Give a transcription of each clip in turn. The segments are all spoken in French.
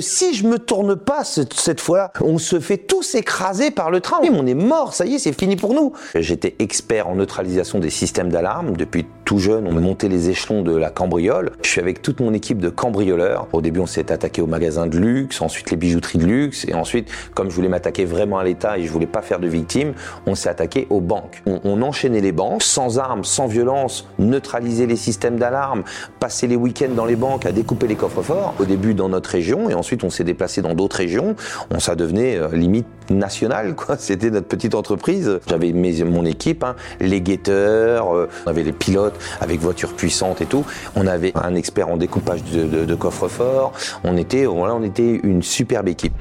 si je me tourne pas cette fois-là, on se fait tous écraser par le train. On est mort, ça y est, c'est fini pour nous. J'étais expert en neutralisation des systèmes d'alarme. Depuis tout jeune, on montait les échelons de la cambriole. Je suis avec toute mon équipe de cambrioleurs. Au début, on s'est attaqué aux magasins de luxe, ensuite les bijouteries de luxe, et ensuite, comme je voulais m'attaquer vraiment à l'État et je voulais pas faire de victimes, on s'est attaqué aux banques. On, on enchaînait les banques, sans armes, sans violence, neutraliser les systèmes d'alarme, passer les week-ends dans les banques à découper les coffres forts. Au début dans notre région, et ensuite on s'est déplacé dans d'autres régions. On ça devenait euh, limite national, quoi. C'était notre petite entreprise. J'avais mon équipe, hein, les guetteurs, euh, on avait les pilotes avec voitures puissantes et tout. On avait un expert en découpage de, de, forts. On était, voilà, on était une superbe équipe.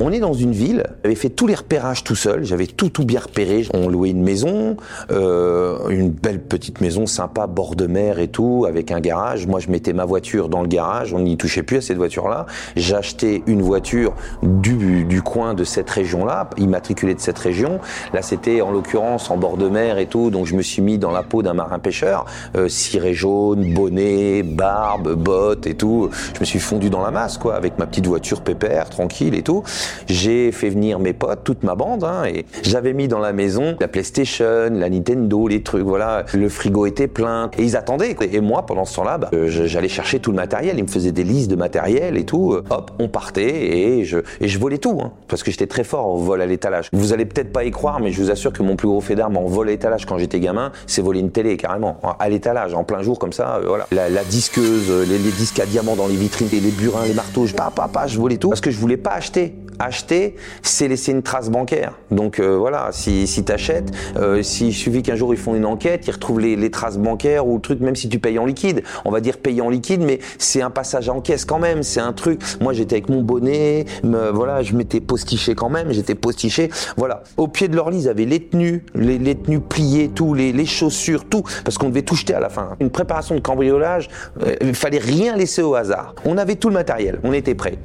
On est dans une ville, j'avais fait tous les repérages tout seul, j'avais tout tout bien repéré. On louait une maison, euh, une belle petite maison sympa, bord de mer et tout, avec un garage. Moi, je mettais ma voiture dans le garage, on n'y touchait plus à cette voiture-là. J'achetais une voiture du, du coin de cette région-là, immatriculée de cette région. Là, c'était en l'occurrence en bord de mer et tout, donc je me suis mis dans la peau d'un marin pêcheur, euh, ciré jaune, bonnet, barbe, bottes et tout. Je me suis fondu dans la masse, quoi, avec ma petite voiture pépère, tranquille et tout. J'ai fait venir mes potes, toute ma bande, hein, et j'avais mis dans la maison la PlayStation, la Nintendo, les trucs, voilà. Le frigo était plein, et ils attendaient. Et moi, pendant ce temps-là, bah, j'allais chercher tout le matériel. Ils me faisaient des listes de matériel et tout. Hop, on partait et je, et je volais tout, hein, parce que j'étais très fort au vol à l'étalage. Vous allez peut-être pas y croire, mais je vous assure que mon plus gros fait d'armes en vol à l'étalage quand j'étais gamin, c'est voler une télé carrément, à l'étalage, en plein jour comme ça. Euh, voilà. La, disqueuse, les, les, disques à diamants dans les vitrines, les, les burins, les marteaux, je, pas, pas, pas, je volais tout parce que je voulais pas acheter acheter, c'est laisser une trace bancaire. Donc euh, voilà, si, si tu achètes, euh, s'il suffit qu'un jour ils font une enquête, ils retrouvent les, les, traces bancaires ou le truc, même si tu payes en liquide, on va dire payer en liquide, mais c'est un passage en caisse quand même, c'est un truc. Moi j'étais avec mon bonnet, me, voilà, je m'étais postiché quand même, j'étais postiché. Voilà, au pied de leur lit, ils avaient les tenues, les, les tenues pliées, tout, les, les chaussures, tout, parce qu'on devait tout jeter à la fin. Une préparation de cambriolage, euh, il fallait rien laisser au hasard. On avait tout le matériel, on était prêts.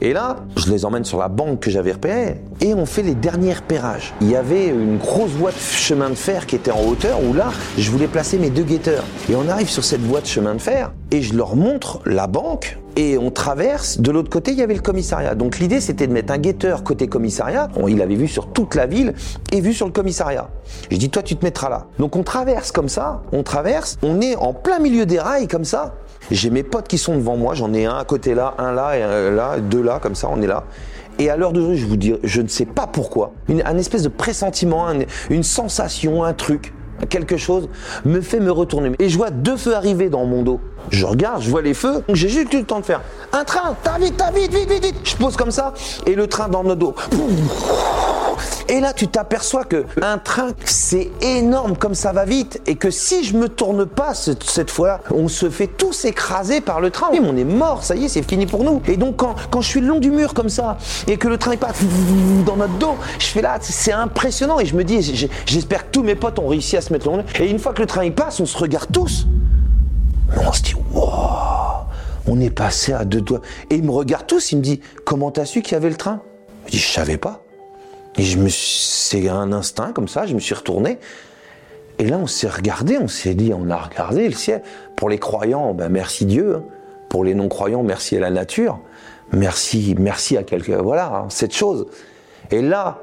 Et là, je les emmène sur la que j'avais repérée et on fait les derniers repérages. Il y avait une grosse voie de chemin de fer qui était en hauteur où là, je voulais placer mes deux guetteurs. Et on arrive sur cette voie de chemin de fer et je leur montre la banque et on traverse. De l'autre côté, il y avait le commissariat. Donc l'idée, c'était de mettre un guetteur côté commissariat. Il avait vu sur toute la ville et vu sur le commissariat. Je dis, toi, tu te mettras là. Donc on traverse comme ça, on traverse, on est en plein milieu des rails comme ça. J'ai mes potes qui sont devant moi, j'en ai un à côté là, un là et un là, deux là, comme ça, on est là. Et à l'heure d'aujourd'hui, je vous dis, je ne sais pas pourquoi, une, un espèce de pressentiment, un, une sensation, un truc, quelque chose, me fait me retourner. Et je vois deux feux arriver dans mon dos. Je regarde, je vois les feux, j'ai juste eu le temps de faire un train, t'as vite, t'as vite, vite, vite, vite. Je pose comme ça, et le train dans notre dos. Et là, tu t'aperçois que un train, c'est énorme comme ça va vite, et que si je me tourne pas cette, cette fois-là, on se fait tous écraser par le train. On est mort, ça y est, c'est fini pour nous. Et donc quand, quand je suis le long du mur comme ça, et que le train passe dans notre dos, je fais là, c'est impressionnant, et je me dis, j'espère que tous mes potes ont réussi à se mettre le long. Et une fois que le train il passe, on se regarde tous. On se dit, wow, on est passé à deux doigts. Et il me regarde tous, il me dit, comment t'as su qu'il y avait le train? Je dis, je savais pas. Et je me c'est un instinct comme ça, je me suis retourné. Et là, on s'est regardé, on s'est dit, on a regardé le ciel. Pour les croyants, ben merci Dieu. Pour les non-croyants, merci à la nature. Merci, merci à quelqu'un. Voilà, hein, cette chose. Et là,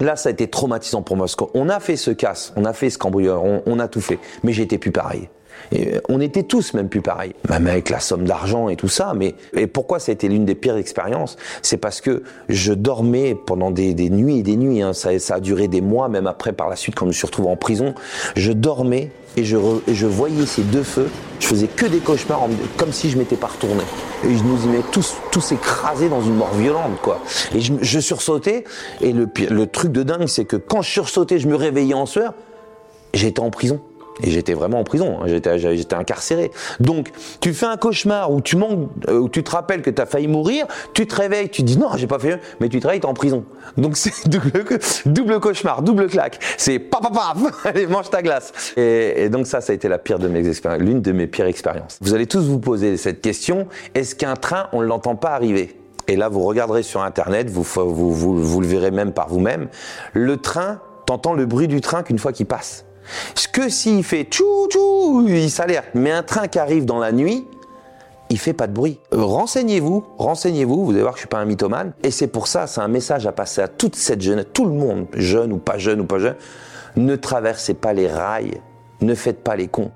là, ça a été traumatisant pour moi. Parce qu'on a fait ce casse, on a fait ce cambrioleur, on, on a tout fait. Mais j'étais plus pareil. Et on était tous même plus pareils, même avec la somme d'argent et tout ça. Mais et pourquoi ça a été l'une des pires expériences? C'est parce que je dormais pendant des, nuits et des nuits. Hein. Ça, a duré des mois, même après par la suite quand je me suis retrouvé en prison. Je dormais et je, voyais ces deux feux. Je faisais que des cauchemars, comme si je m'étais pas retourné. Et je nous y mets tous, tous écrasés dans une mort violente, quoi. Et je, je sursautais. Et le, le truc de dingue, c'est que quand je sursautais, je me réveillais en sueur. J'étais en prison. Et j'étais vraiment en prison, hein. j'étais, incarcéré. Donc, tu fais un cauchemar où tu manques, euh, où tu te rappelles que tu as failli mourir, tu te réveilles, tu dis non, j'ai pas fait, mais tu te réveilles, t'es en prison. Donc c'est double, double cauchemar, double claque. C'est paf paf paf, allez mange ta glace. Et, et, donc ça, ça a été la pire de mes expériences, l'une de mes pires expériences. Vous allez tous vous poser cette question est-ce qu'un train, on ne l'entend pas arriver? Et là, vous regarderez sur internet, vous, vous, vous, vous le verrez même par vous-même. Le train, t'entends le bruit du train qu'une fois qu'il passe. Ce que s'il fait tchou tchou, il s'alerte. Mais un train qui arrive dans la nuit, il fait pas de bruit. Euh, renseignez-vous, renseignez-vous, vous allez voir que je suis pas un mythomane. Et c'est pour ça, c'est un message à passer à toute cette jeunesse, tout le monde, jeune ou pas jeune ou pas jeune. Ne traversez pas les rails, ne faites pas les cons.